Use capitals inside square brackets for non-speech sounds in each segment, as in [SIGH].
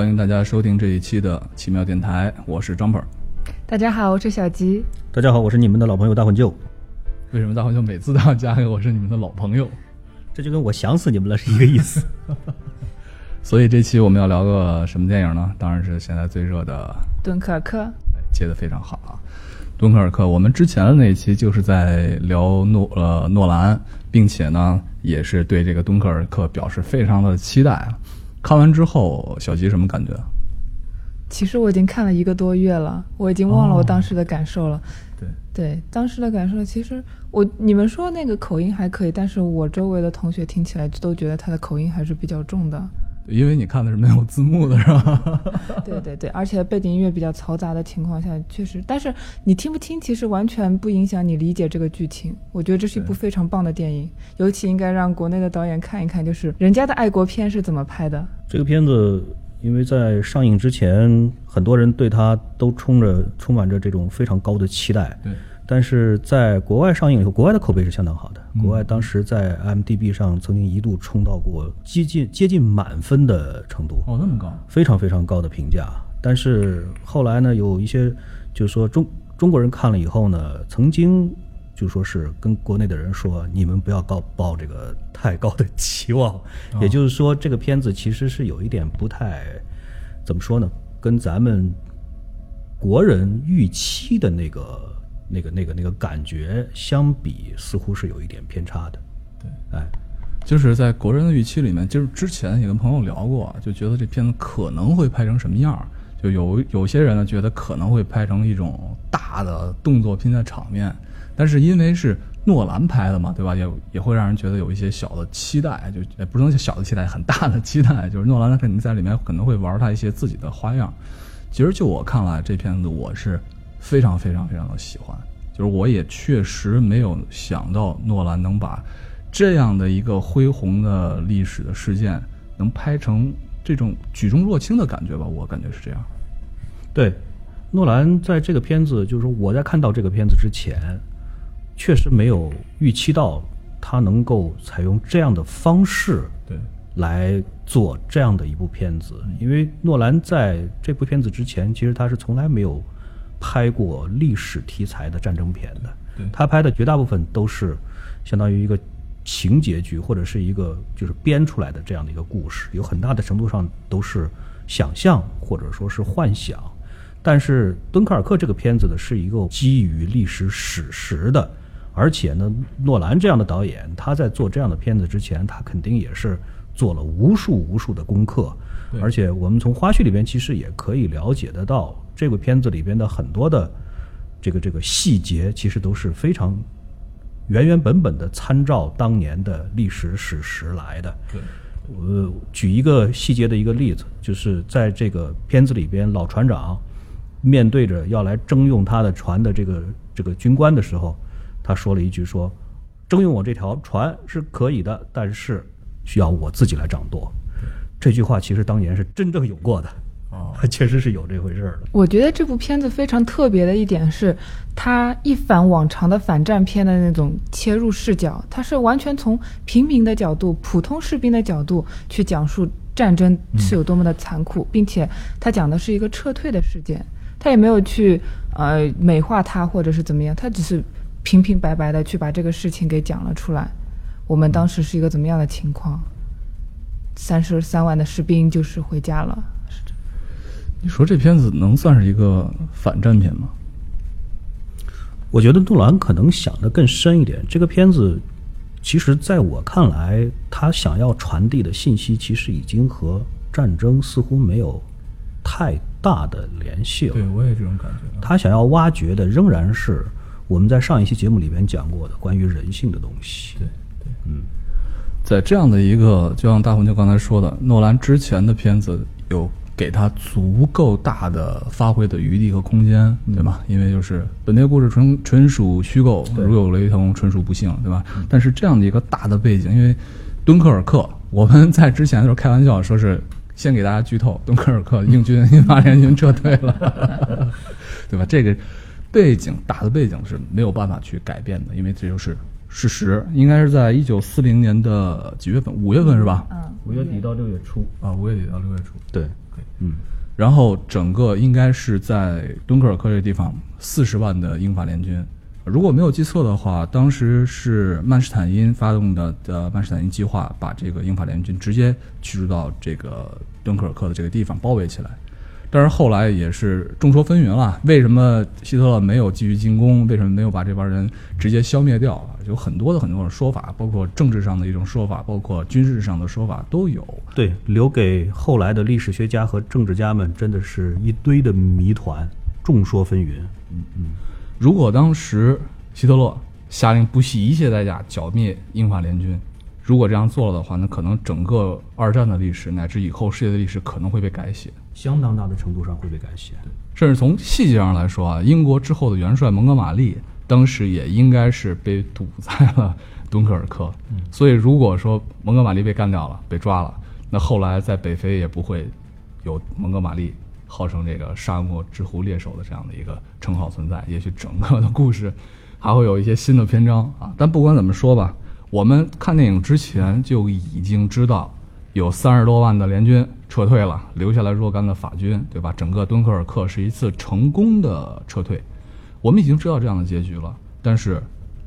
欢迎大家收听这一期的奇妙电台，我是张鹏。大家好，我是小吉。大家好，我是你们的老朋友大混舅。为什么大混舅每次都要加一个我是你们的老朋友？这就跟我想死你们了是一个意思。[LAUGHS] 所以这期我们要聊个什么电影呢？当然是现在最热的《敦刻尔克》。接的非常好啊，《敦刻尔克》。我们之前的那一期就是在聊诺呃诺兰，并且呢也是对这个《敦刻尔克》表示非常的期待。看完之后，小吉什么感觉？其实我已经看了一个多月了，我已经忘了我当时的感受了。对对，当时的感受，其实我你们说那个口音还可以，但是我周围的同学听起来都觉得他的口音还是比较重的。因为你看的是没有字幕的是吧？[LAUGHS] 对对对，而且背景音乐比较嘈杂的情况下，确实，但是你听不听，其实完全不影响你理解这个剧情。我觉得这是一部非常棒的电影，尤其应该让国内的导演看一看，就是人家的爱国片是怎么拍的。这个片子。因为在上映之前，很多人对它都充着充满着这种非常高的期待。对，但是在国外上映以后，国外的口碑是相当好的。国外当时在 m d b 上曾经一度冲到过接近接近满分的程度。哦，那么高，非常非常高的评价。但是后来呢，有一些就是说中中国人看了以后呢，曾经。就说是跟国内的人说，你们不要高抱这个太高的 [LAUGHS] 期望。也就是说，这个片子其实是有一点不太怎么说呢？跟咱们国人预期的那个、那个、那个、那个感觉相比，似乎是有一点偏差的。对，哎，就是在国人的预期里面，就是之前也跟朋友聊过，就觉得这片子可能会拍成什么样就有有些人呢，觉得可能会拍成一种大的动作片的场面。但是因为是诺兰拍的嘛，对吧？也也会让人觉得有一些小的期待，就也不能小的期待，很大的期待。就是诺兰他肯定在里面可能会玩他一些自己的花样。其实就我看来，这片子我是非常非常非常的喜欢。就是我也确实没有想到诺兰能把这样的一个恢宏的历史的事件能拍成这种举重若轻的感觉吧？我感觉是这样。对，诺兰在这个片子，就是说我在看到这个片子之前。确实没有预期到他能够采用这样的方式对来做这样的一部片子，因为诺兰在这部片子之前，其实他是从来没有拍过历史题材的战争片的。他拍的绝大部分都是相当于一个情节剧或者是一个就是编出来的这样的一个故事，有很大的程度上都是想象或者说是幻想。但是《敦刻尔克》这个片子呢，是一个基于历史史实的。而且呢，诺兰这样的导演，他在做这样的片子之前，他肯定也是做了无数无数的功课。而且我们从花絮里边其实也可以了解得到，这部片子里边的很多的这个这个细节，其实都是非常原原本本的参照当年的历史史实来的。对，我举一个细节的一个例子，就是在这个片子里边，老船长面对着要来征用他的船的这个这个军官的时候。他说了一句：“说征用我这条船是可以的，但是需要我自己来掌舵。”这句话其实当年是真正有过的，哦，[LAUGHS] 确实是有这回事儿的。我觉得这部片子非常特别的一点是，它一反往常的反战片的那种切入视角，它是完全从平民的角度、普通士兵的角度去讲述战争是有多么的残酷，并且它讲的是一个撤退的事件，它也没有去呃美化它或者是怎么样，它只是。平平白白的去把这个事情给讲了出来，我们当时是一个怎么样的情况？三十三万的士兵就是回家了。你说这片子能算是一个反战片吗？我觉得杜兰可能想的更深一点。这个片子，其实在我看来，他想要传递的信息，其实已经和战争似乎没有太大的联系了。对我也这种感觉。他想要挖掘的仍然是。我们在上一期节目里面讲过的关于人性的东西。对对，嗯，在这样的一个，就像大红就刚才说的，诺兰之前的片子有给他足够大的发挥的余地和空间，对吧？因为就是本片故事纯纯属虚构，如有雷同，纯属不幸，对吧？但是这样的一个大的背景，因为敦刻尔克，我们在之前的时候开玩笑说是先给大家剧透，敦刻尔克英军英法联军撤退了，[LAUGHS] 对吧？这个。背景大的背景是没有办法去改变的，因为这就是事实，应该是在一九四零年的几月份？五月份是吧？嗯，五月底到六月初，啊，五月底到六月初。对，嗯，然后整个应该是在敦刻尔克这个地方，四十万的英法联军。如果没有记错的话，当时是曼施坦因发动的的曼施坦因计划，把这个英法联军直接驱逐到这个敦刻尔克的这个地方包围起来。但是后来也是众说纷纭了，为什么希特勒没有继续进攻？为什么没有把这帮人直接消灭掉？有很多的很多的说法，包括政治上的一种说法，包括军事上的说法都有。对，留给后来的历史学家和政治家们真的是一堆的谜团，众说纷纭。嗯嗯，如果当时希特勒下令不惜一切代价剿灭英法联军，如果这样做了的话，那可能整个二战的历史乃至以后世界的历史可能会被改写。相当大的程度上会被改写。甚至从细节上来说啊，英国之后的元帅蒙哥马利当时也应该是被堵在了 [LAUGHS] 敦刻尔克。所以如果说蒙哥马利被干掉了、被抓了，那后来在北非也不会有蒙哥马利号称这个沙漠之狐猎手的这样的一个称号存在。也许整个的故事还会有一些新的篇章啊。但不管怎么说吧，我们看电影之前就已经知道有三十多万的联军撤退了，留下来若干的法军，对吧？整个敦刻尔克是一次成功的撤退，我们已经知道这样的结局了。但是，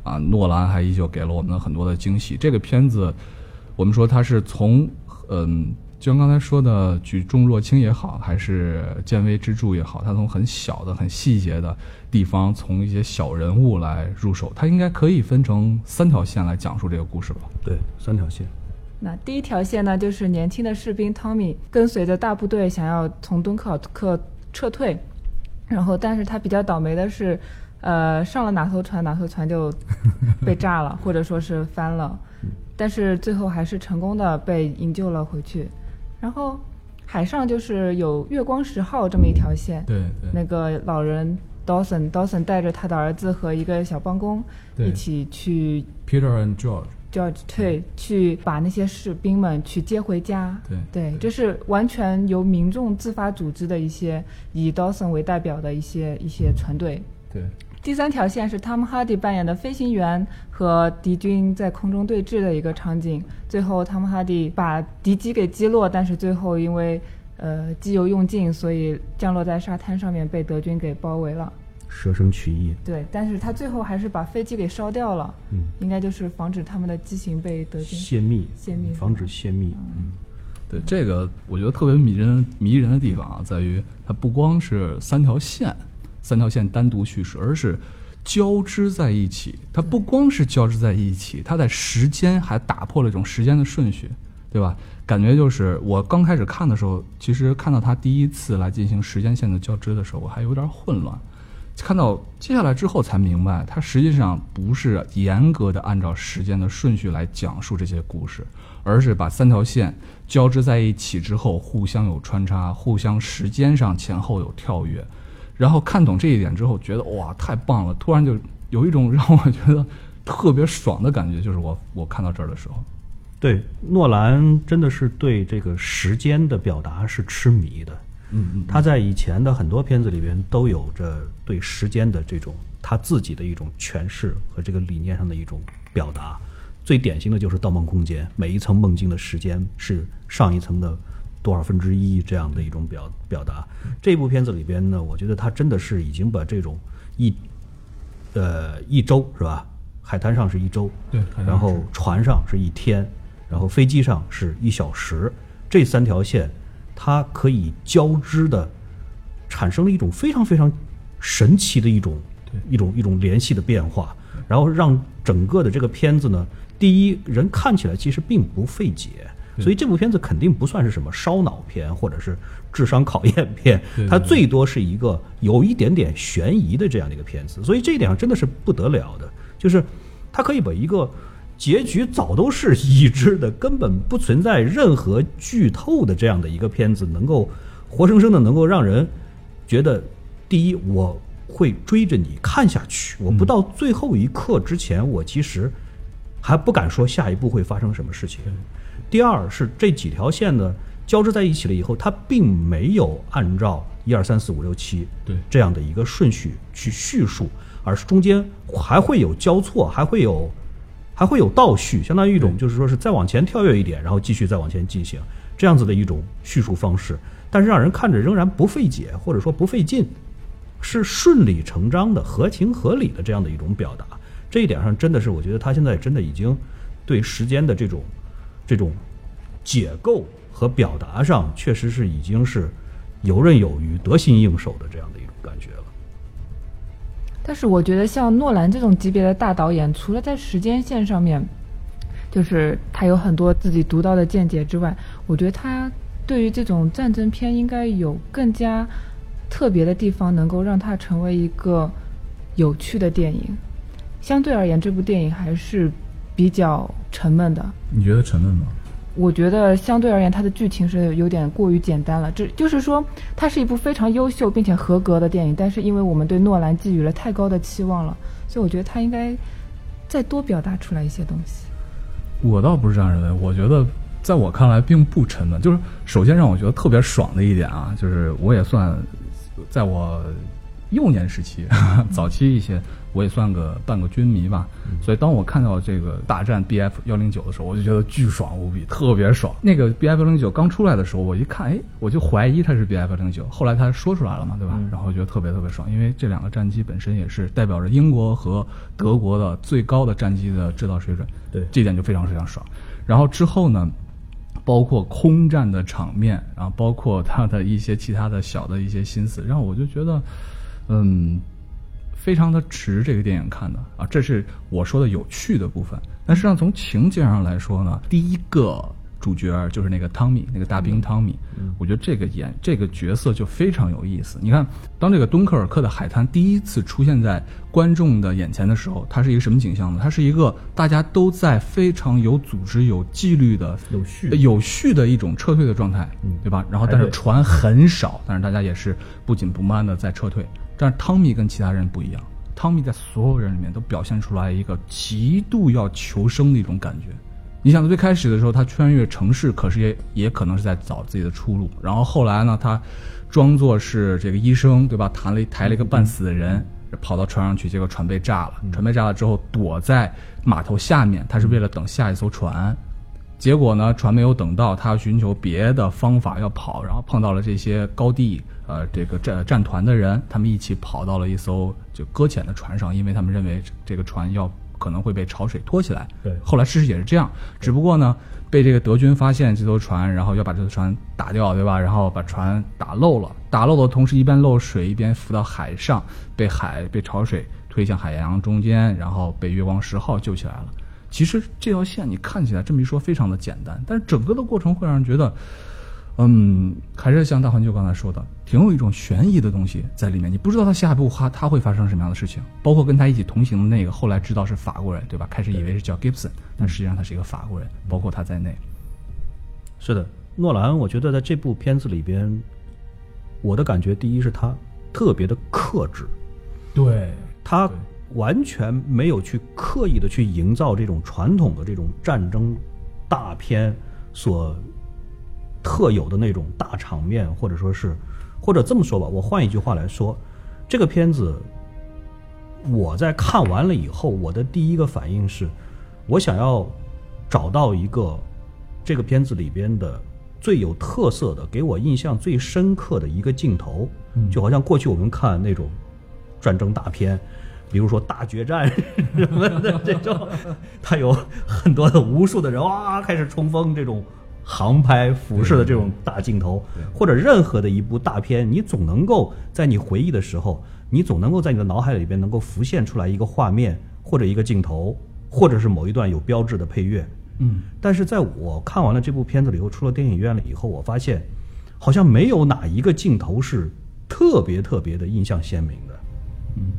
啊，诺兰还依旧给了我们很多的惊喜。这个片子，我们说它是从，嗯，就像刚才说的举重若轻也好，还是见微知著也好，它从很小的、很细节的地方，从一些小人物来入手，它应该可以分成三条线来讲述这个故事吧？对，三条线。那第一条线呢，就是年轻的士兵汤米跟随着大部队想要从敦刻尔克撤退，然后但是他比较倒霉的是，呃，上了哪艘船哪艘船就被炸了，[LAUGHS] 或者说是翻了，但是最后还是成功的被营救了回去。然后海上就是有月光十号这么一条线，对对。那个老人 Dawson Dawson 带着他的儿子和一个小帮工一起去，Peter and George，George 退去把那些士兵们去接回家。对对，这是完全由民众自发组织的一些以 Dawson 为代表的一些一些船队。对第三条线是汤姆哈迪扮演的飞行员和敌军在空中对峙的一个场景。最后，汤姆哈迪把敌机给击落，但是最后因为呃机油用尽，所以降落在沙滩上面被德军给包围了。舍生取义。对，但是他最后还是把飞机给烧掉了，嗯，应该就是防止他们的机型被德军泄密，泄密防止泄密。嗯，对，这个我觉得特别迷人迷人的地方啊，在于它不光是三条线，三条线单独叙事，而是交织在一起。它不光是交织在一起，它在时间还打破了一种时间的顺序，对吧？感觉就是我刚开始看的时候，其实看到他第一次来进行时间线的交织的时候，我还有点混乱。看到接下来之后才明白，它实际上不是严格的按照时间的顺序来讲述这些故事，而是把三条线交织在一起之后，互相有穿插，互相时间上前后有跳跃。然后看懂这一点之后，觉得哇，太棒了！突然就有一种让我觉得特别爽的感觉，就是我我看到这儿的时候，对，诺兰真的是对这个时间的表达是痴迷的。嗯嗯，他在以前的很多片子里边都有着对时间的这种他自己的一种诠释和这个理念上的一种表达。最典型的就是《盗梦空间》，每一层梦境的时间是上一层的多少分之一这样的一种表表达。这部片子里边呢，我觉得他真的是已经把这种一呃一周是吧？海滩上是一周，对然后船上是一天，然后飞机上是一小时，这三条线它可以交织的，产生了一种非常非常神奇的一种对一种一种联系的变化，然后让整个的这个片子呢，第一人看起来其实并不费解。所以这部片子肯定不算是什么烧脑片，或者是智商考验片它最多是一个有一点点悬疑的这样的一个片子。所以这一点上真的是不得了的，就是它可以把一个结局早都是已知的，根本不存在任何剧透的这样的一个片子，能够活生生的能够让人觉得，第一我会追着你看下去，我不到最后一刻之前，我其实还不敢说下一步会发生什么事情。第二是这几条线呢交织在一起了以后，它并没有按照一二三四五六七对。这样的一个顺序去叙述，而是中间还会有交错，还会有还会有倒叙，相当于一种就是说是再往前跳跃一点，然后继续再往前进行这样子的一种叙述方式，但是让人看着仍然不费解，或者说不费劲，是顺理成章的、合情合理的这样的一种表达。这一点上真的是，我觉得他现在真的已经对时间的这种这种解构和表达上，确实是已经是游刃有余、得心应手的这样的。但是我觉得像诺兰这种级别的大导演，除了在时间线上面，就是他有很多自己独到的见解之外，我觉得他对于这种战争片应该有更加特别的地方，能够让它成为一个有趣的电影。相对而言，这部电影还是比较沉闷的。你觉得沉闷吗？我觉得相对而言，它的剧情是有点过于简单了。这就是说，它是一部非常优秀并且合格的电影，但是因为我们对诺兰寄予了太高的期望了，所以我觉得他应该再多表达出来一些东西。我倒不是这样认为，我觉得在我看来并不沉闷。就是首先让我觉得特别爽的一点啊，就是我也算在我幼年时期、[LAUGHS] 早期一些。我也算个半个军迷吧，所以当我看到这个大战 B F 幺零九的时候，我就觉得巨爽无比，特别爽。那个 B F 幺零九刚出来的时候，我一看，哎，我就怀疑它是 B F 幺零九。后来他说出来了嘛，对吧？然后觉得特别特别爽，因为这两个战机本身也是代表着英国和德国的最高的战机的制造水准，对，这点就非常非常爽。然后之后呢，包括空战的场面，然后包括他的一些其他的小的一些心思，让我就觉得，嗯。非常的值这个电影看的啊，这是我说的有趣的部分。但实际上从情节上来说呢，第一个主角就是那个汤米，那个大兵汤米。我觉得这个演这个角色就非常有意思。你看，当这个敦刻尔克的海滩第一次出现在观众的眼前的时候，它是一个什么景象呢？它是一个大家都在非常有组织、有纪律的、有序、有序的一种撤退的状态，对吧？然后，但是船很少，但是大家也是不紧不慢的在撤退。但是汤米跟其他人不一样，汤米在所有人里面都表现出来一个极度要求生的一种感觉。你想，最开始的时候他穿越城市，可是也也可能是在找自己的出路。然后后来呢，他装作是这个医生，对吧？抬了抬了一个半死的人，跑到船上去，结果船被炸了。船被炸了之后，躲在码头下面，他是为了等下一艘船。结果呢，船没有等到，他要寻求别的方法要跑，然后碰到了这些高地。呃，这个战战团的人，他们一起跑到了一艘就搁浅的船上，因为他们认为这个船要可能会被潮水拖起来。对，后来事实也是这样，只不过呢，被这个德军发现这艘船，然后要把这艘船打掉，对吧？然后把船打漏了，打漏的同时一边漏水一边浮到海上，被海被潮水推向海洋中间，然后被月光十号救起来了。其实这条线你看起来这么一说非常的简单，但是整个的过程会让人觉得。嗯，还是像大环球刚才说的，挺有一种悬疑的东西在里面。你不知道他下一步他他会发生什么样的事情，包括跟他一起同行的那个，后来知道是法国人，对吧？开始以为是叫 Gibson，但实际上他是一个法国人，包括他在内。是的，诺兰，我觉得在这部片子里边，我的感觉第一是他特别的克制，对他完全没有去刻意的去营造这种传统的这种战争大片所。特有的那种大场面，或者说是，或者这么说吧，我换一句话来说，这个片子，我在看完了以后，我的第一个反应是，我想要找到一个这个片子里边的最有特色的、给我印象最深刻的一个镜头，就好像过去我们看那种战争大片，比如说大决战 [LAUGHS] 什么的这种，它有很多的无数的人哇开始冲锋这种。航拍俯视的这种大镜头，或者任何的一部大片，你总能够在你回忆的时候，你总能够在你的脑海里边能够浮现出来一个画面，或者一个镜头，或者是某一段有标志的配乐。嗯，但是在我看完了这部片子了以后，出了电影院了以后，我发现好像没有哪一个镜头是特别特别的印象鲜明的。嗯，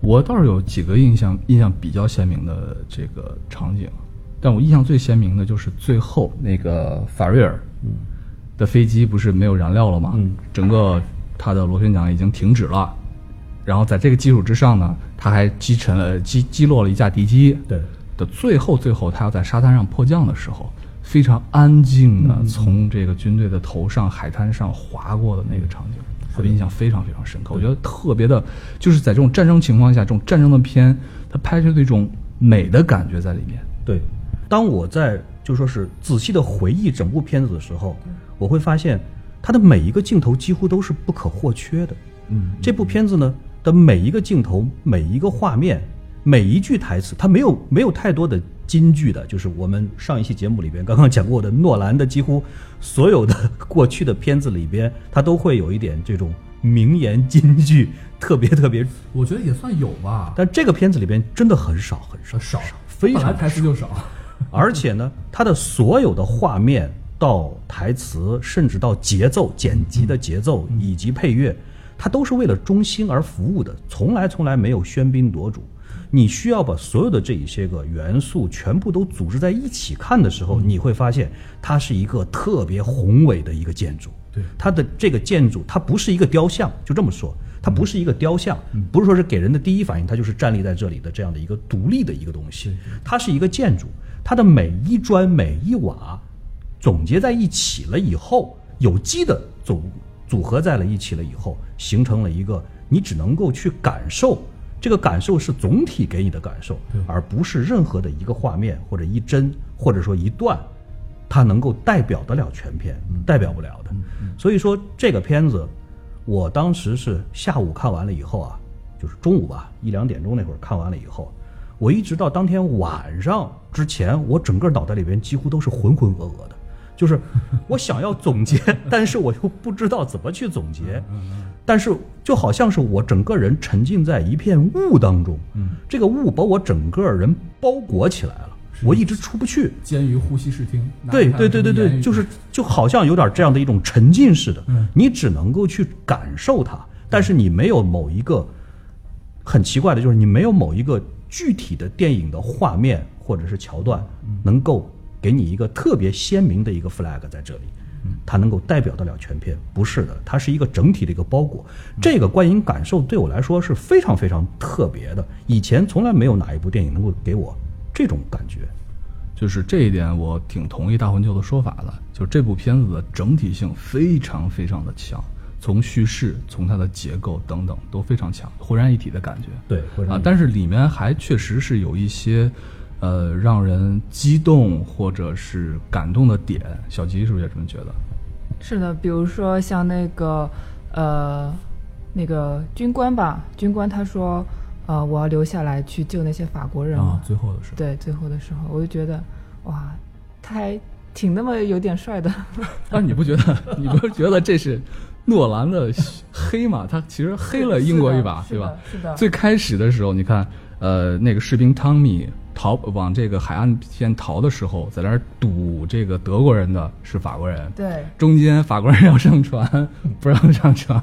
我倒是有几个印象印象比较鲜明的这个场景。但我印象最鲜明的就是最后那个法瑞尔的飞机不是没有燃料了吗？整个他的螺旋桨已经停止了，然后在这个基础之上呢，他还击沉了击击落了一架敌机。对的，最后最后他要在沙滩上迫降的时候，非常安静的从这个军队的头上海滩上划过的那个场景，我印象非常非常深刻。我觉得特别的，就是在这种战争情况下，这种战争的片，它拍出的一种。美的感觉在里面。对，当我在就说是仔细的回忆整部片子的时候，我会发现它的每一个镜头几乎都是不可或缺的。嗯，这部片子呢的每一个镜头、每一个画面、每一句台词，它没有没有太多的金句的，就是我们上一期节目里边刚刚讲过的诺兰的几乎所有的过去的片子里边，它都会有一点这种名言金句，特别特别。我觉得也算有吧，但这个片子里边真的很少很少，少非常台词就少。[LAUGHS] 而且呢，它的所有的画面到台词，甚至到节奏、剪辑的节奏以及配乐，它都是为了中心而服务的，从来从来没有喧宾夺主。你需要把所有的这一些个元素全部都组织在一起看的时候，你会发现它是一个特别宏伟的一个建筑。对。它的这个建筑，它不是一个雕像，就这么说，它不是一个雕像，不是说是给人的第一反应，它就是站立在这里的这样的一个独立的一个东西，它是一个建筑，它的每一砖每一瓦总结在一起了以后，有机的组组合在了一起了以后，形成了一个你只能够去感受，这个感受是总体给你的感受，而不是任何的一个画面或者一帧或者说一段。它能够代表得了全片，代表不了的。所以说这个片子，我当时是下午看完了以后啊，就是中午吧一两点钟那会儿看完了以后，我一直到当天晚上之前，我整个脑袋里边几乎都是浑浑噩噩的，就是我想要总结，[LAUGHS] 但是我又不知道怎么去总结，但是就好像是我整个人沉浸在一片雾当中，这个雾把我整个人包裹起来了。我一直出不去，监于呼吸视听。对对对对对，就是就好像有点这样的一种沉浸式的，你只能够去感受它，但是你没有某一个很奇怪的，就是你没有某一个具体的电影的画面或者是桥段，能够给你一个特别鲜明的一个 flag 在这里，它能够代表得了全片，不是的，它是一个整体的一个包裹。这个观影感受对我来说是非常非常特别的，以前从来没有哪一部电影能够给我。这种感觉，就是这一点，我挺同意大魂舅的说法的。就是这部片子的整体性非常非常的强，从叙事、从它的结构等等都非常强，浑然一体的感觉。对，啊，但是里面还确实是有一些，呃，让人激动或者是感动的点。小吉是不是也这么觉得？是的，比如说像那个，呃，那个军官吧，军官他说。呃，我要留下来去救那些法国人啊！最后的时候，对，最后的时候，我就觉得，哇，他还挺那么有点帅的。但 [LAUGHS] 你不觉得？你不觉得这是诺兰的黑嘛？他其实黑了英国一把，对吧？是的。最开始的时候，你看，呃，那个士兵汤米逃往这个海岸线逃的时候，在那儿堵这个德国人的是法国人。对。中间法国人要上船，[LAUGHS] 不让上船。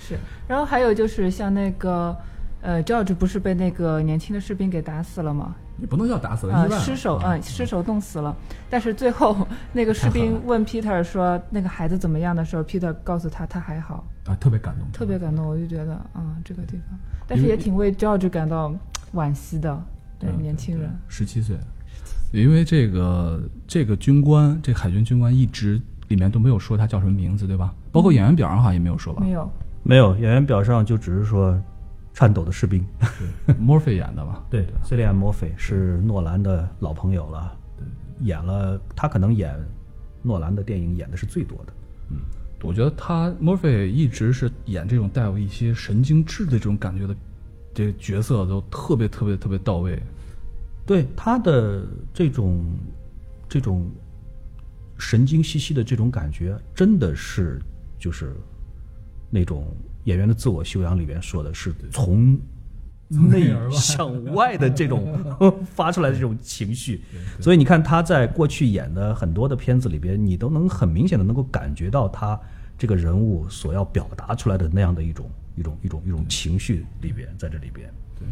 是。然后还有就是像那个，呃，George 不是被那个年轻的士兵给打死了吗？你不能叫打死了，失手，嗯，失手冻死了。但是最后 [LAUGHS] 那个士兵问 Peter 说那个孩子怎么样的时候，Peter 告诉他他还好。啊，特别感动，特别感动，我就觉得啊，这个地方，但是也挺为 George 感到惋惜的。对，年轻人，十七岁，因为这个这个军官，这海军军官一直里面都没有说他叫什么名字，对吧？包括演员表上好像也没有说吧？没有。没有演员表上就只是说，颤抖的士兵，，Murphy 演的嘛，[LAUGHS] 对，的，饰演 Murphy 是诺兰的老朋友了，对，演了他可能演诺兰的电影演的是最多的，嗯，我觉得他 Murphy 一直是演这种带有一些神经质的这种感觉的这个角色都特别特别特别到位，对他的这种这种神经兮兮的这种感觉，真的是就是。那种演员的自我修养里边说的是从内向外的这种 [LAUGHS] 发出来的这种情绪，所以你看他在过去演的很多的片子里边，你都能很明显的能够感觉到他这个人物所要表达出来的那样的一种一种一种一种情绪里边，在这里边。对，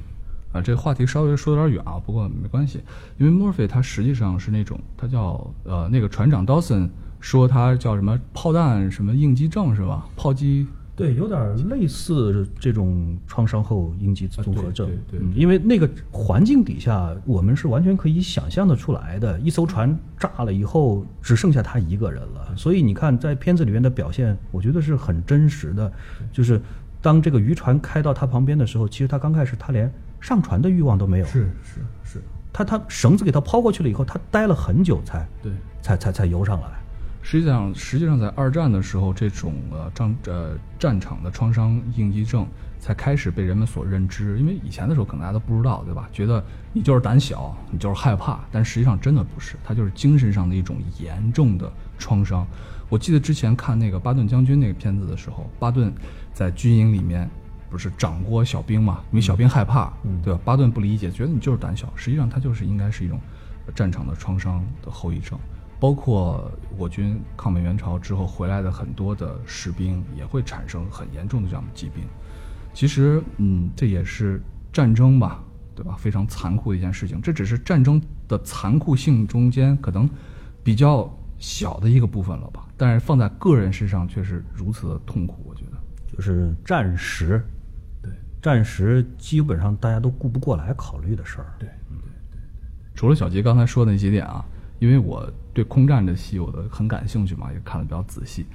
啊，这个话题稍微说有点远啊，不过没关系，因为 Murphy 他实际上是那种他叫呃那个船长 Dawson 说他叫什么炮弹什么应激症是吧？炮击。对，有点类似这种创伤后应激综合症。对对，因为那个环境底下，我们是完全可以想象的出来的。一艘船炸了以后，只剩下他一个人了。所以你看，在片子里面的表现，我觉得是很真实的。就是当这个渔船开到他旁边的时候，其实他刚开始他连上船的欲望都没有。是是是，他他绳子给他抛过去了以后，他待了很久才对，才才才游上来。实际上，实际上在二战的时候，这种呃战呃战场的创伤应激症才开始被人们所认知。因为以前的时候可能大家都不知道，对吧？觉得你就是胆小，你就是害怕，但实际上真的不是，它就是精神上的一种严重的创伤。我记得之前看那个巴顿将军那个片子的时候，巴顿在军营里面不是掌掴小兵嘛？因为小兵害怕，对吧？巴顿不理解，觉得你就是胆小，实际上他就是应该是一种战场的创伤的后遗症。包括我军抗美援朝之后回来的很多的士兵，也会产生很严重的这样的疾病。其实，嗯，这也是战争吧，对吧？非常残酷的一件事情。这只是战争的残酷性中间可能比较小的一个部分了吧。但是放在个人身上却是如此的痛苦。我觉得，就是战时，对，战时基本上大家都顾不过来考虑的事儿。对，对，对。除了小杰刚才说的那几点啊。因为我对空战的戏我的很感兴趣嘛，也看的比较仔细。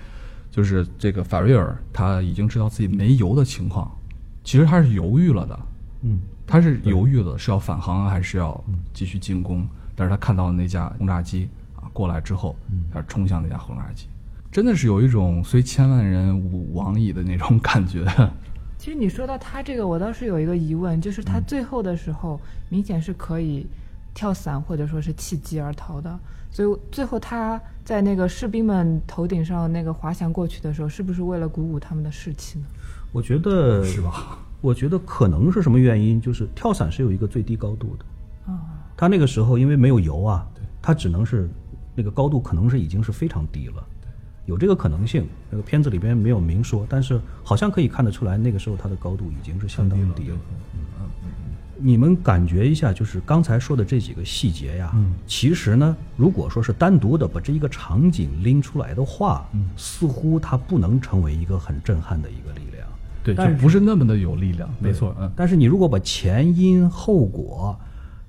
就是这个法瑞尔他已经知道自己没油的情况，其实他是犹豫了的。嗯，他是犹豫了，是要返航还是要继续进攻？但是他看到那架轰炸机啊过来之后，他冲向那架轰炸机，真的是有一种虽千万人吾往矣的那种感觉。其实你说到他这个，我倒是有一个疑问，就是他最后的时候明显是可以。跳伞或者说是弃机而逃的，所以最后他在那个士兵们头顶上那个滑翔过去的时候，是不是为了鼓舞他们的士气呢？我觉得是吧？我觉得可能是什么原因？就是跳伞是有一个最低高度的啊，他那个时候因为没有油啊，他只能是那个高度可能是已经是非常低了，有这个可能性。那个片子里边没有明说，但是好像可以看得出来，那个时候它的高度已经是相当低了。你们感觉一下，就是刚才说的这几个细节呀，其实呢，如果说是单独的把这一个场景拎出来的话，似乎它不能成为一个很震撼的一个力量，对，就不是那么的有力量，没错，嗯。但是你如果把前因后果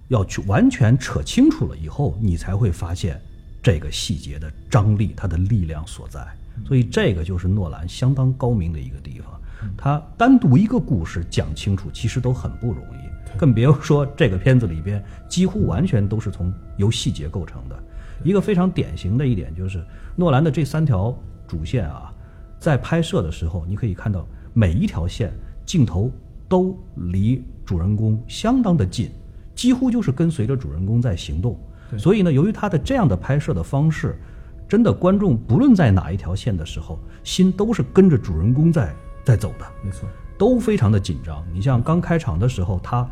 要去完全扯清楚了以后，你才会发现这个细节的张力，它的力量所在。所以这个就是诺兰相当高明的一个地方，他单独一个故事讲清楚，其实都很不容易。更别说这个片子里边几乎完全都是从由细节构成的。一个非常典型的一点就是，诺兰的这三条主线啊，在拍摄的时候，你可以看到每一条线镜头都离主人公相当的近，几乎就是跟随着主人公在行动。所以呢，由于他的这样的拍摄的方式，真的观众不论在哪一条线的时候，心都是跟着主人公在在走的。没错，都非常的紧张。你像刚开场的时候，他。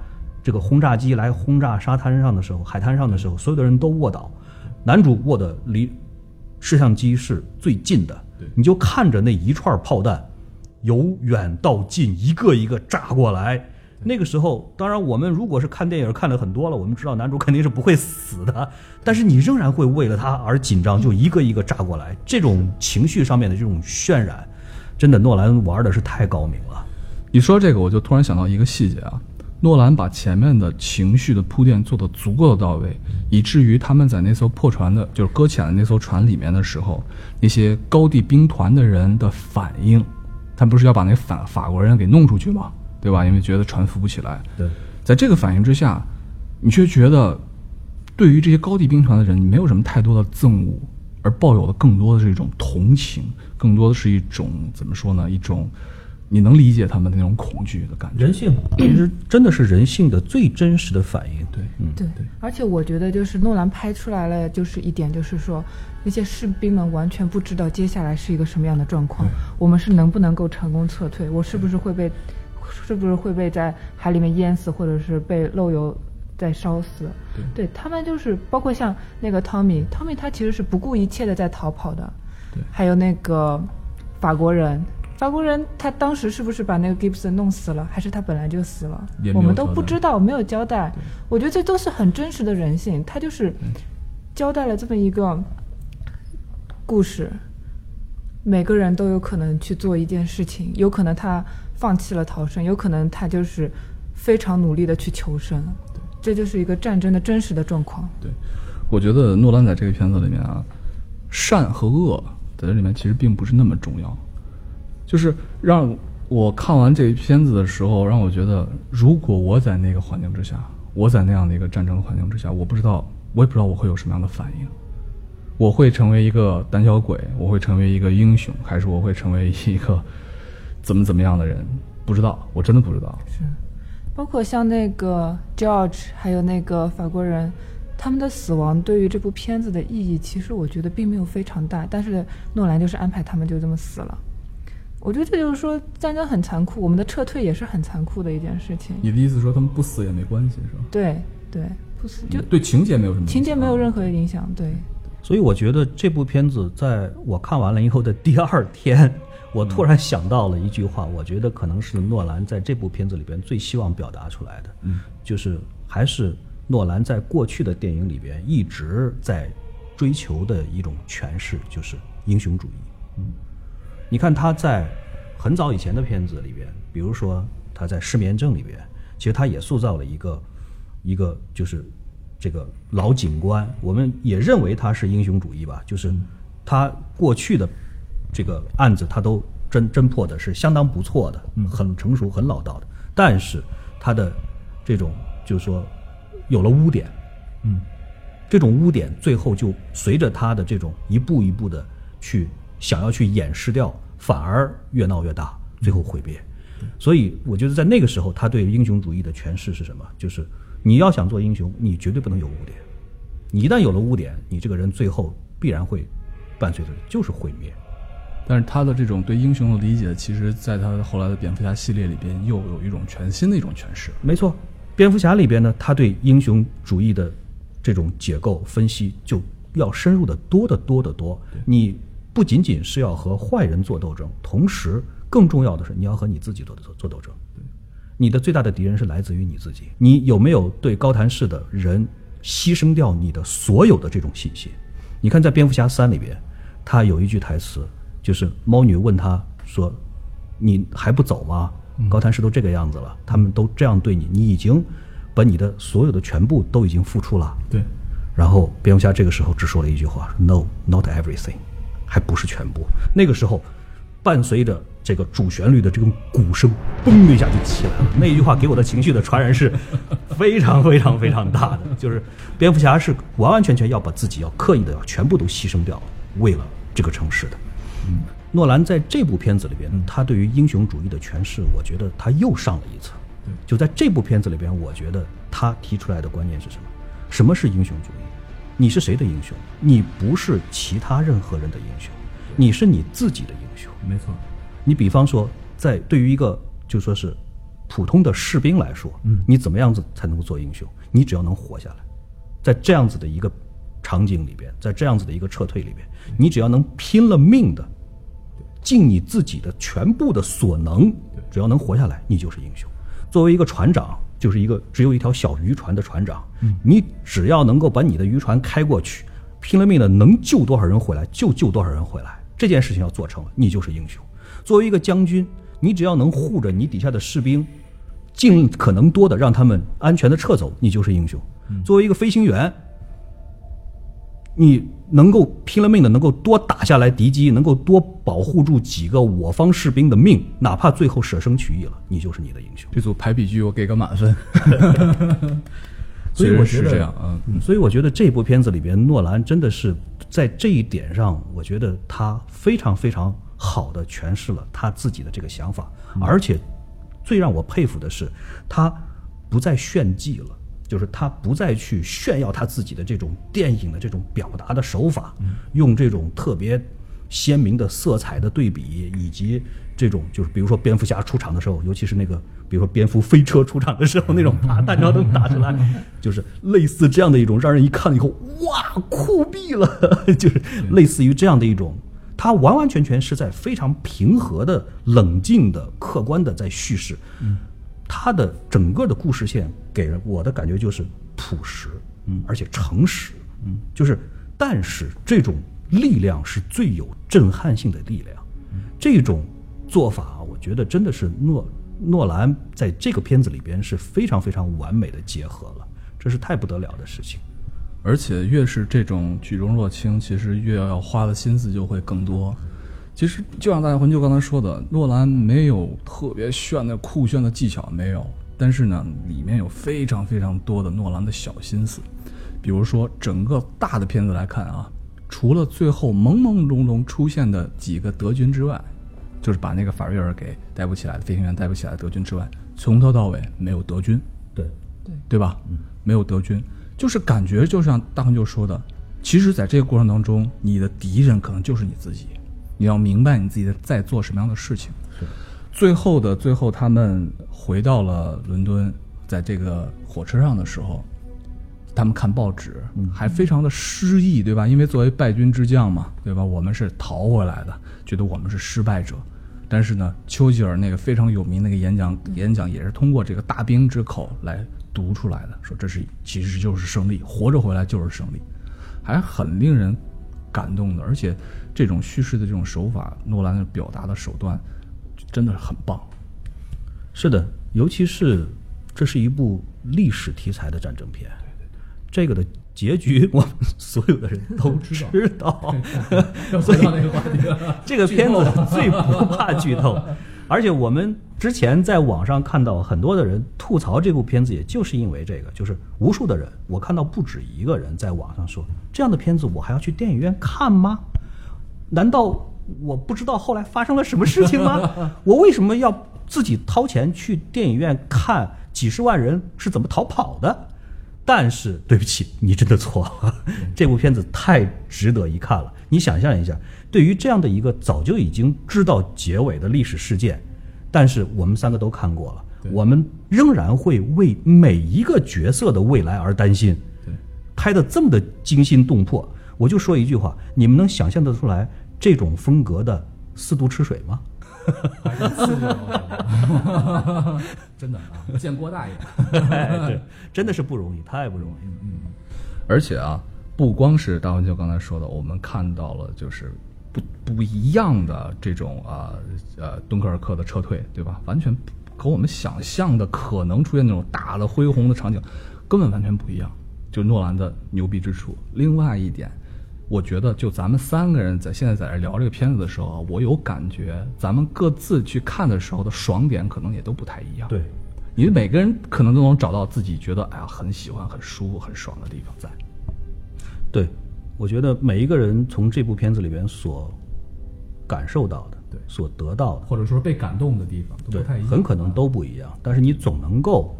这个轰炸机来轰炸沙滩上的时候，海滩上的时候，所有的人都卧倒，男主卧的离摄像机是最近的，你就看着那一串炮弹由远到近一个一个炸过来。那个时候，当然我们如果是看电影看的很多了，我们知道男主肯定是不会死的，但是你仍然会为了他而紧张，就一个一个炸过来。这种情绪上面的这种渲染，真的诺兰玩的是太高明了。你说这个，我就突然想到一个细节啊。诺兰把前面的情绪的铺垫做得足够的到位，以至于他们在那艘破船的，就是搁浅的那艘船里面的时候，那些高地兵团的人的反应，他不是要把那法法国人给弄出去吗？对吧？因为觉得船浮不起来。对，在这个反应之下，你却觉得，对于这些高地兵团的人，你没有什么太多的憎恶，而抱有的更多的是一种同情，更多的是一种怎么说呢？一种。你能理解他们的那种恐惧的感觉？人性其实真的是人性的最真实的反应。对，嗯，对对。而且我觉得，就是诺兰拍出来了，就是一点，就是说那些士兵们完全不知道接下来是一个什么样的状况，我们是能不能够成功撤退，我是不是会被，是不是会被在海里面淹死，或者是被漏油再烧死？对，对他们就是包括像那个汤米，汤米他其实是不顾一切的在逃跑的。对，还有那个法国人。法国人他当时是不是把那个 Gibson 弄死了，还是他本来就死了？我们都不知道，没有交代。我觉得这都是很真实的人性，他就是交代了这么一个故事。每个人都有可能去做一件事情，有可能他放弃了逃生，有可能他就是非常努力的去求生。这就是一个战争的真实的状况。对，我觉得诺兰在这个片子里面啊，善和恶在这里面其实并不是那么重要。就是让我看完这片子的时候，让我觉得，如果我在那个环境之下，我在那样的一个战争环境之下，我不知道，我也不知道我会有什么样的反应。我会成为一个胆小鬼，我会成为一个英雄，还是我会成为一个怎么怎么样的人？不知道，我真的不知道。是，包括像那个 George，还有那个法国人，他们的死亡对于这部片子的意义，其实我觉得并没有非常大。但是诺兰就是安排他们就这么死了。我觉得这就是说战争很残酷，我们的撤退也是很残酷的一件事情。你的意思说他们不死也没关系是吧？对对，不死就对情节没有什么情节没有任何影响。对，所以我觉得这部片子在我看完了以后的第二天，我突然想到了一句话，我觉得可能是诺兰在这部片子里边最希望表达出来的，嗯，就是还是诺兰在过去的电影里边一直在追求的一种诠释，就是英雄主义。嗯，你看他在很早以前的片子里边，比如说他在《失眠症》里边，其实他也塑造了一个一个就是这个老警官，我们也认为他是英雄主义吧，就是他过去的这个案子他都侦侦破的是相当不错的，很成熟、很老道的，但是他的这种就是说有了污点，嗯，这种污点最后就随着他的这种一步一步的去想要去掩饰掉，反而越闹越大，最后毁灭。所以我觉得在那个时候，他对英雄主义的诠释是什么？就是你要想做英雄，你绝对不能有污点。你一旦有了污点，你这个人最后必然会伴随着就是毁灭。但是他的这种对英雄的理解，其实在他后来的蝙蝠侠系列里边又有一种全新的一种诠释。没错，蝙蝠侠里边呢，他对英雄主义的这种解构分析就要深入的多得多得多。你不仅仅是要和坏人做斗争，同时更重要的是你要和你自己做做做斗争。你的最大的敌人是来自于你自己。你有没有对高谭市的人牺牲掉你的所有的这种信心？你看，在蝙蝠侠三里边，他有一句台词，就是猫女问他说：“你还不走吗？高谭市都这个样子了，他们都这样对你，你已经把你的所有的全部都已经付出了。”对，然后蝙蝠侠这个时候只说了一句话：“No, not everything，还不是全部。”那个时候，伴随着这个主旋律的这种鼓声，嘣的一下就起来了。那一句话给我的情绪的传染是非常非常非常大的，就是蝙蝠侠是完完全全要把自己要刻意的要全部都牺牲掉，为了这个城市的。嗯，诺兰在这部片子里边，他对于英雄主义的诠释，我觉得他又上了一层。就在这部片子里边，我觉得他提出来的观念是什么？什么是英雄主义？你是谁的英雄？你不是其他任何人的英雄，你是你自己的英雄。没错。你比方说，在对于一个就说是普通的士兵来说，嗯你怎么样子才能够做英雄？你只要能活下来，在这样子的一个场景里边，在这样子的一个撤退里边，你只要能拼了命的，尽你自己的全部的所能，只要能活下来，你就是英雄。作为一个船长，就是一个只有一条小渔船的船长，你只要能够把你的渔船开过去，拼了命的能救多少人回来就救多少人回来，这件事情要做成了，你就是英雄。作为一个将军，你只要能护着你底下的士兵，尽可能多的让他们安全的撤走，你就是英雄。作为一个飞行员，你能够拼了命的能够多打下来敌机，能够多保护住几个我方士兵的命，哪怕最后舍生取义了，你就是你的英雄。这组排比句我给个满分。[LAUGHS] 所以我觉得是这样，啊，嗯，所以我觉得这部片子里边，诺兰真的是在这一点上，我觉得他非常非常好的诠释了他自己的这个想法，而且最让我佩服的是，他不再炫技了，就是他不再去炫耀他自己的这种电影的这种表达的手法，用这种特别鲜明的色彩的对比，以及这种就是比如说蝙蝠侠出场的时候，尤其是那个比如说蝙蝠飞车出场的时候，那种把弹照灯打出来，[LAUGHS] 就是类似这样的一种让人一看了以后哇酷毙了，[LAUGHS] 就是类似于这样的一种。他完完全全是在非常平和的、冷静的、客观的在叙事，他的整个的故事线给人我的感觉就是朴实，嗯，而且诚实，嗯，就是，但是这种力量是最有震撼性的力量，这种做法，我觉得真的是诺诺兰在这个片子里边是非常非常完美的结合了，这是太不得了的事情。而且越是这种举重若轻，其实越要花的心思就会更多。其实就像大家魂就刚才说的，诺兰没有特别炫的酷炫的技巧，没有，但是呢，里面有非常非常多的诺兰的小心思。比如说，整个大的片子来看啊，除了最后朦朦胧胧出现的几个德军之外，就是把那个法瑞尔给逮捕起来的飞行员逮捕起来的德军之外，从头到尾没有德军，对，对对吧？没有德军，就是感觉就像大恒就说的，其实在这个过程当中，你的敌人可能就是你自己，你要明白你自己在做什么样的事情。最后的最后，他们回到了伦敦，在这个火车上的时候，他们看报纸，还非常的失意，对吧？因为作为败军之将嘛，对吧？我们是逃回来的，觉得我们是失败者。但是呢，丘吉尔那个非常有名的一个演讲，演讲也是通过这个大兵之口来读出来的，说这是其实就是胜利，活着回来就是胜利，还很令人感动的。而且这种叙事的这种手法，诺兰的表达的手段真的是很棒。是的，尤其是这是一部历史题材的战争片，这个的结局我们所有的人都知道。[LAUGHS] 所以这个片子最不怕剧透，[LAUGHS] 而且我们之前在网上看到很多的人吐槽这部片子，也就是因为这个，就是无数的人，我看到不止一个人在网上说，这样的片子我还要去电影院看吗？难道我不知道后来发生了什么事情吗？[LAUGHS] 我为什么要自己掏钱去电影院看几十万人是怎么逃跑的？但是对不起，你真的错了，[LAUGHS] 这部片子太值得一看了。你想象一下，对于这样的一个早就已经知道结尾的历史事件，但是我们三个都看过了，我们仍然会为每一个角色的未来而担心。对，拍的这么的惊心动魄，我就说一句话：你们能想象得出来这种风格的《四渡赤水》吗？[LAUGHS] 真的啊，见郭大爷。[LAUGHS] 对，真的是不容易，太不容易了。嗯。而且啊，不光是大环球刚才说的，我们看到了就是不不一样的这种啊呃敦刻尔克的撤退，对吧？完全和我们想象的可能出现那种大的恢宏的场景，根本完全不一样。就诺兰的牛逼之处。另外一点，我觉得就咱们三个人在现在在这聊这个片子的时候啊，我有感觉，咱们各自去看的时候的爽点可能也都不太一样。对，因为每个人可能都能找到自己觉得哎呀很喜欢、很舒服、很爽的地方在。对，我觉得每一个人从这部片子里边所感受到的，对所得到的，或者说被感动的地方都对不太一，样，很可能都不一样。但是你总能够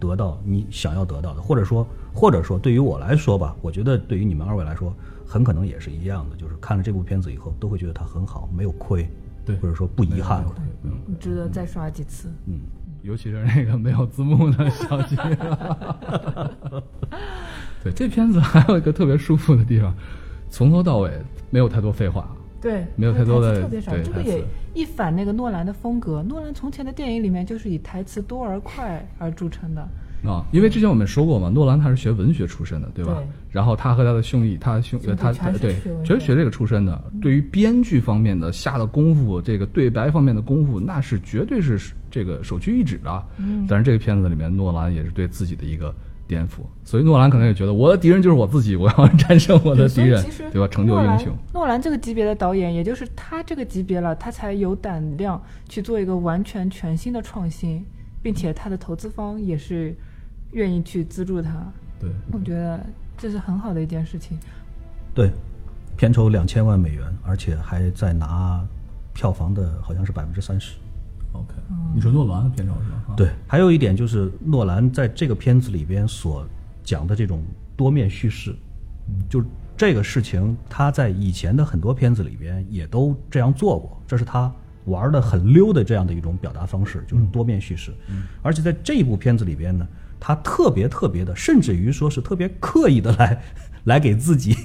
得到你想要得到的，或者说，或者说，对于我来说吧，我觉得对于你们二位来说，很可能也是一样的，就是看了这部片子以后，都会觉得它很好，没有亏，对或者说不遗憾。嗯值得再刷几次。嗯，尤其是那个没有字幕的小鸡。[LAUGHS] 对，这片子还有一个特别舒服的地方，从头到尾没有太多废话。对，没有太多的台词特别少，这个也一反那个诺兰的风格。诺兰从前的电影里面就是以台词多而快而著称的。啊，因为之前我们说过嘛，诺兰他是学文学出身的，对吧？对然后他和他的兄弟，他兄他全是对全是学这个出身的。对于编剧方面的下的功夫，这个对白方面的功夫，那是绝对是这个首屈一指的。嗯但是这个片子里面，诺兰也是对自己的一个颠覆，所以诺兰可能也觉得我的敌人就是我自己，我要战胜我的敌人对吧？成就英雄。诺兰诺兰这个级别的导演，也就是他这个级别了，他才有胆量去做一个完全全新的创新，并且他的投资方也是愿意去资助他。对，我觉得这是很好的一件事情。对，片酬两千万美元，而且还在拿票房的好像是百分之三十。OK，你说诺兰的片酬是吧？啊，对，还有一点就是诺兰在这个片子里边所讲的这种多面叙事，就这个事情他在以前的很多片子里边也都这样做过，这是他玩的很溜的这样的一种表达方式，就是多面叙事。而且在这一部片子里边呢，他特别特别的，甚至于说是特别刻意的来来给自己，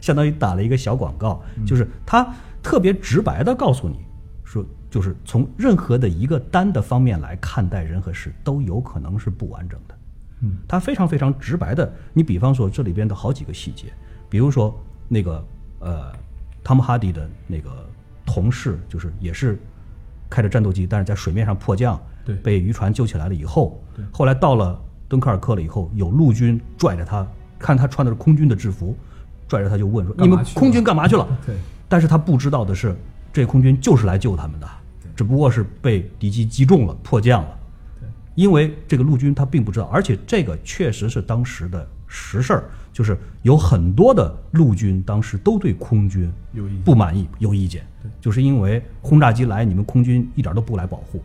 相当于打了一个小广告，就是他特别直白的告诉你说，就是从任何的一个单的方面来看待人和事，都有可能是不完整的。嗯，他非常非常直白的，你比方说这里边的好几个细节，比如说那个呃，汤姆哈迪的那个同事，就是也是开着战斗机，但是在水面上迫降，对被渔船救起来了以后对，后来到了敦刻尔克了以后，有陆军拽着他，看他穿的是空军的制服，拽着他就问说：“你们空军干嘛去了？” [LAUGHS] 对，但是他不知道的是，这空军就是来救他们的，只不过是被敌机击中了，迫降了。因为这个陆军他并不知道，而且这个确实是当时的实事儿，就是有很多的陆军当时都对空军有不满意，有意见，就是因为轰炸机来，你们空军一点都不来保护。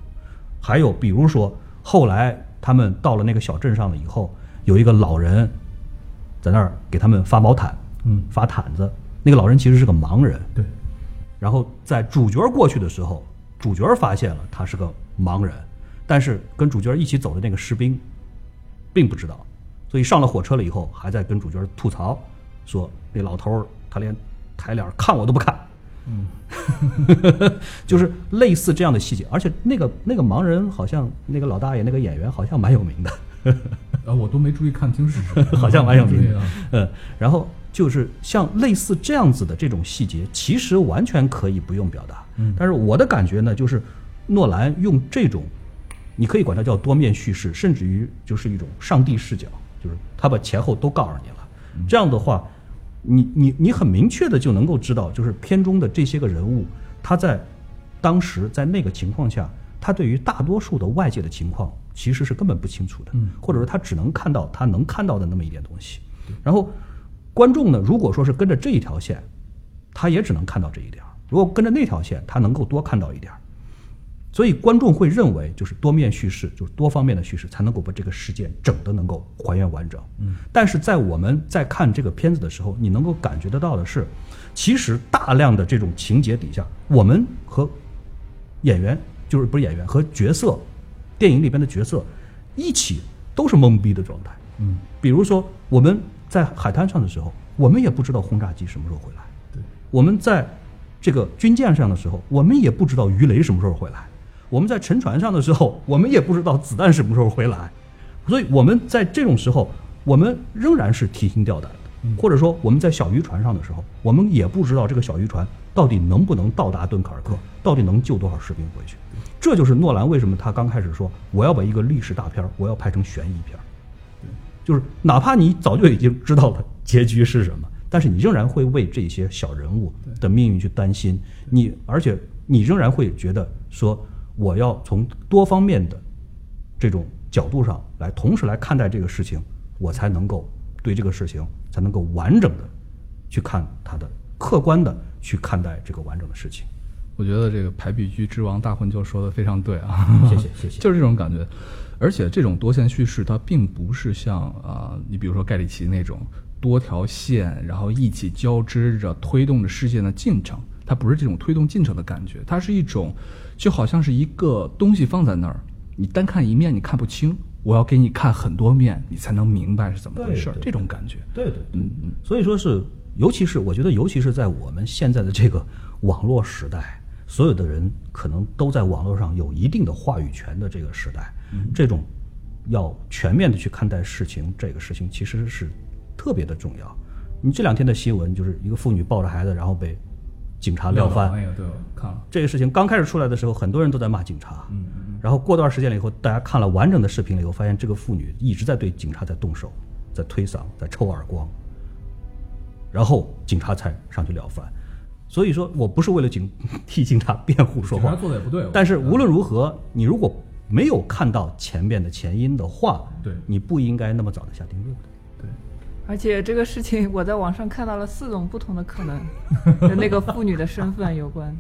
还有比如说，后来他们到了那个小镇上了以后，有一个老人在那儿给他们发毛毯，嗯发毯子。那个老人其实是个盲人，对，然后在主角过去的时候，主角发现了他是个盲人，但是跟主角一起走的那个士兵并不知道，所以上了火车了以后，还在跟主角吐槽说那老头儿他连抬脸看我都不看。嗯，[LAUGHS] 就是类似这样的细节，而且那个那个盲人好像那个老大爷那个演员好像蛮有名的，啊，我都没注意看清是谁，[LAUGHS] 好像蛮有名的啊。嗯，然后就是像类似这样子的这种细节，其实完全可以不用表达。嗯但是我的感觉呢，就是诺兰用这种，你可以管它叫多面叙事，甚至于就是一种上帝视角，就是他把前后都告诉你了。这样的话，你你你很明确的就能够知道，就是片中的这些个人物，他在当时在那个情况下，他对于大多数的外界的情况其实是根本不清楚的，嗯或者说他只能看到他能看到的那么一点东西。然后观众呢，如果说是跟着这一条线，他也只能看到这一点；如果跟着那条线，他能够多看到一点儿。所以观众会认为，就是多面叙事，就是多方面的叙事，才能够把这个事件整的能够还原完整。嗯，但是在我们在看这个片子的时候，你能够感觉得到的是，其实大量的这种情节底下，我们和演员就是不是演员和角色，电影里边的角色一起都是懵逼的状态。嗯，比如说我们在海滩上的时候，我们也不知道轰炸机什么时候会来；对，我们在这个军舰上的时候，我们也不知道鱼雷什么时候会来；我们在沉船上的时候，我们也不知道子弹什么时候回来。所以我们在这种时候，我们仍然是提心吊胆的，或者说我们在小渔船上的时候，我们也不知道这个小渔船到底能不能到达敦刻尔克，到底能救多少士兵回去。这就是诺兰为什么他刚开始说我要把一个历史大片，我要拍成悬疑片。就是哪怕你早就已经知道了结局是什么，但是你仍然会为这些小人物的命运去担心。你而且你仍然会觉得说，我要从多方面的这种角度上来，同时来看待这个事情，我才能够对这个事情才能够完整的去看它的客观的去看待这个完整的事情。我觉得这个排比句之王大混就说的非常对啊，谢谢谢谢就是这种感觉。而且这种多线叙事，它并不是像啊、你比如说盖里奇那种多条线，然后一起交织着推动着事件的进程，它不是这种推动进程的感觉，它是一种就好像是一个东西放在那儿，你单看一面你看不清，我要给你看很多面，你才能明白是怎么回事这种感觉。对对对，嗯，所以说是，尤其是我觉得，尤其是在我们现在的这个网络时代，所有的人可能都在网络上有一定的话语权的这个时代，这种要全面的去看待事情，这个事情其实是特别的重要。你这两天的新闻就是一个妇女抱着孩子，然后被警察撂翻，那个对看了，这个事情刚开始出来的时候，很多人都在骂警察，嗯嗯，然后过段时间了以后，大家看了完整的视频了以后，发现这个妇女一直在对警察在动手，在推搡，在抽耳光，然后警察才上去了翻。所以说我不是为了警替警察辩护说话，做的也不对，但是无论如何，你如果没有看到前面的前因的话，对。你不应该那么早的下定论的。对。而且这个事情，我在网上看到了四种不同的可能，跟那个妇女的身份有关。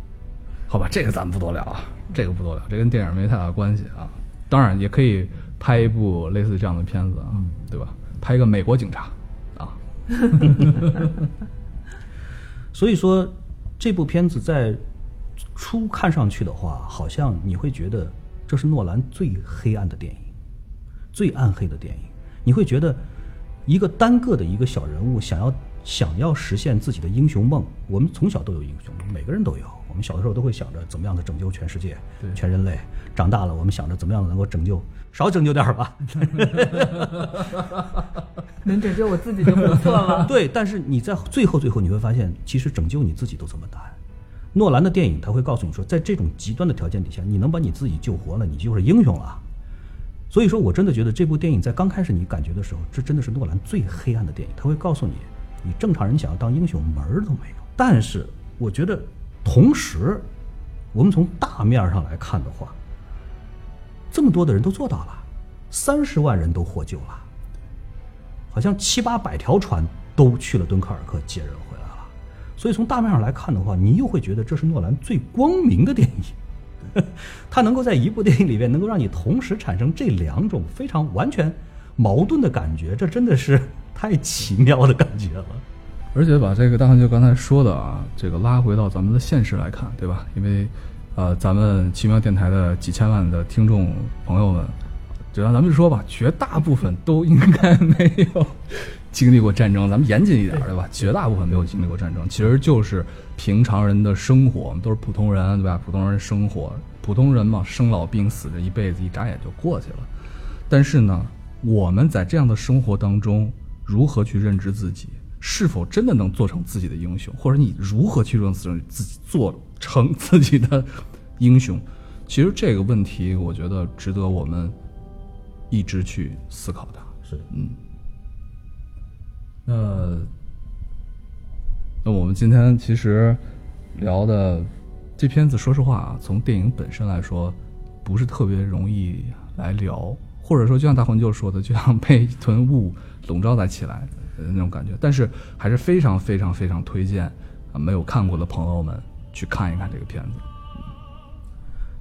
[LAUGHS] 好吧，这个咱们不多聊啊，这个不多聊，这跟电影没太大关系啊。当然也可以拍一部类似这样的片子啊，对吧？拍一个美国警察啊 [LAUGHS] [LAUGHS] 所以说，这部片子在初看上去的话，好像你会觉得这是诺兰最黑暗的电影，最暗黑的电影。你会觉得一个单个的一个小人物想要想要实现自己的英雄梦，我们从小都有英雄梦，每个人都有。我们小的时候都会想着怎么样的拯救全世界、对全人类。长大了，我们想着怎么样的能够拯救少拯救点儿吧。[LAUGHS] 能拯救我自己就不错了。[LAUGHS] 对，但是你在最后最后你会发现，其实拯救你自己都这么难。诺兰的电影他会告诉你说，在这种极端的条件底下，你能把你自己救活了，你就是英雄了。所以说我真的觉得这部电影在刚开始你感觉的时候，这真的是诺兰最黑暗的电影。他会告诉你，你正常人想要当英雄门儿都没有。但是我觉得同时，我们从大面上来看的话，这么多的人都做到了，三十万人都获救了，好像七八百条船都去了敦刻尔克接人回来了。所以从大面上来看的话，你又会觉得这是诺兰最光明的电影。[LAUGHS] 他能够在一部电影里面能够让你同时产生这两种非常完全矛盾的感觉，这真的是 [LAUGHS] 太奇妙的感觉了。而且把这个大汉就刚才说的啊，这个拉回到咱们的现实来看，对吧？因为，呃，咱们奇妙电台的几千万的听众朋友们，就让咱们就说吧，绝大部分都应该没有经历过战争。咱们严谨一点，对吧？绝大部分没有经历过战争，其实就是平常人的生活，我们都是普通人，对吧？普通人生活，普通人嘛，生老病死这一辈子一眨眼就过去了。但是呢，我们在这样的生活当中，如何去认知自己？是否真的能做成自己的英雄，或者你如何去让自自己做成自己的英雄？其实这个问题，我觉得值得我们一直去思考它。是，嗯。那那我们今天其实聊的这片子，说实话啊，从电影本身来说，不是特别容易来聊，或者说就像大黄舅说的，就像被一团雾笼罩在起来的。那种感觉，但是还是非常非常非常推荐啊，没有看过的朋友们去看一看这个片子。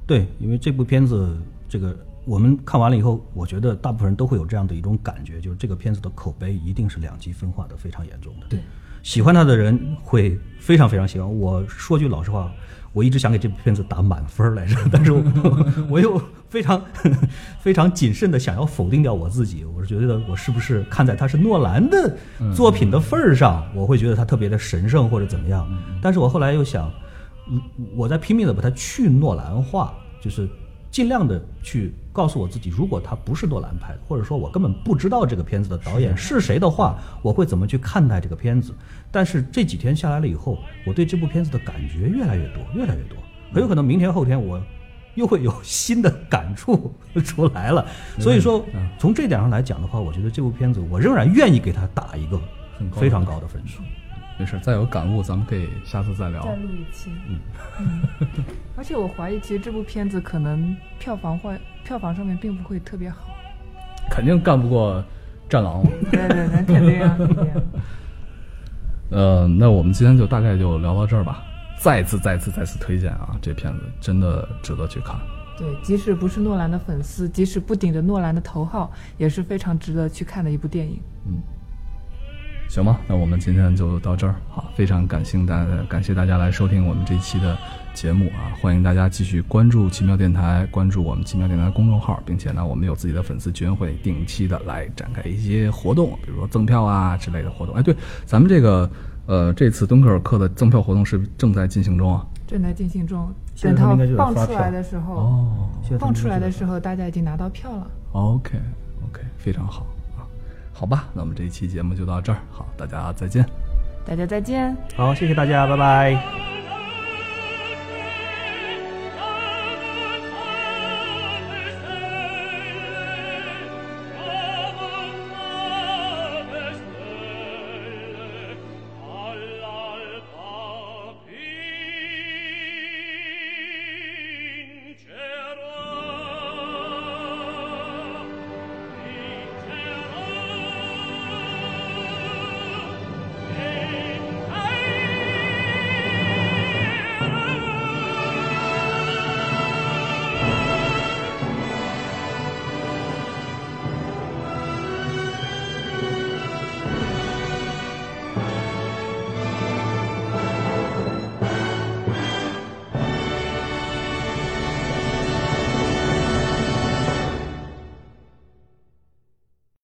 对，因为这部片子，这个我们看完了以后，我觉得大部分人都会有这样的一种感觉，就是这个片子的口碑一定是两极分化的非常严重的。对，喜欢他的人会非常非常喜欢。我说句老实话。我一直想给这部片子打满分来着，但是我 [LAUGHS] 我又非常 [LAUGHS] 非常谨慎的想要否定掉我自己。我是觉得我是不是看在他是诺兰的作品的份儿上，我会觉得他特别的神圣或者怎么样？但是我后来又想，我在拼命的把它去诺兰化，就是。尽量的去告诉我自己，如果他不是诺兰拍的，或者说我根本不知道这个片子的导演是谁的话，我会怎么去看待这个片子？但是这几天下来了以后，我对这部片子的感觉越来越多，越来越多，很有可能明天后天我又会有新的感触出来了。所以说，从这点上来讲的话，我觉得这部片子我仍然愿意给他打一个非常高的分数。没事，再有感悟，咱们可以下次再聊。再录一期。嗯。[LAUGHS] 而且我怀疑，其实这部片子可能票房会票房上面并不会特别好。肯定干不过《战狼》。[LAUGHS] 对对对，肯定啊。[LAUGHS] 呃，那我们今天就大概就聊到这儿吧。再次、再次、再次推荐啊！这片子真的值得去看。对，即使不是诺兰的粉丝，即使不顶着诺兰的头号，也是非常值得去看的一部电影。嗯。行吧？那我们今天就到这儿。好，非常感谢大家，感谢大家来收听我们这一期的节目啊！欢迎大家继续关注奇妙电台，关注我们奇妙电台公众号，并且呢，我们有自己的粉丝群，会定期的来展开一些活动，比如说赠票啊之类的活动。哎，对，咱们这个呃，这次敦刻尔克的赠票活动是正在进行中啊，正在进行中。等它放出来的时候，哦，放出来的时候，大家已经拿到票了。OK，OK，非常好。好吧，那我们这一期节目就到这儿。好，大家再见。大家再见。好，谢谢大家，拜拜。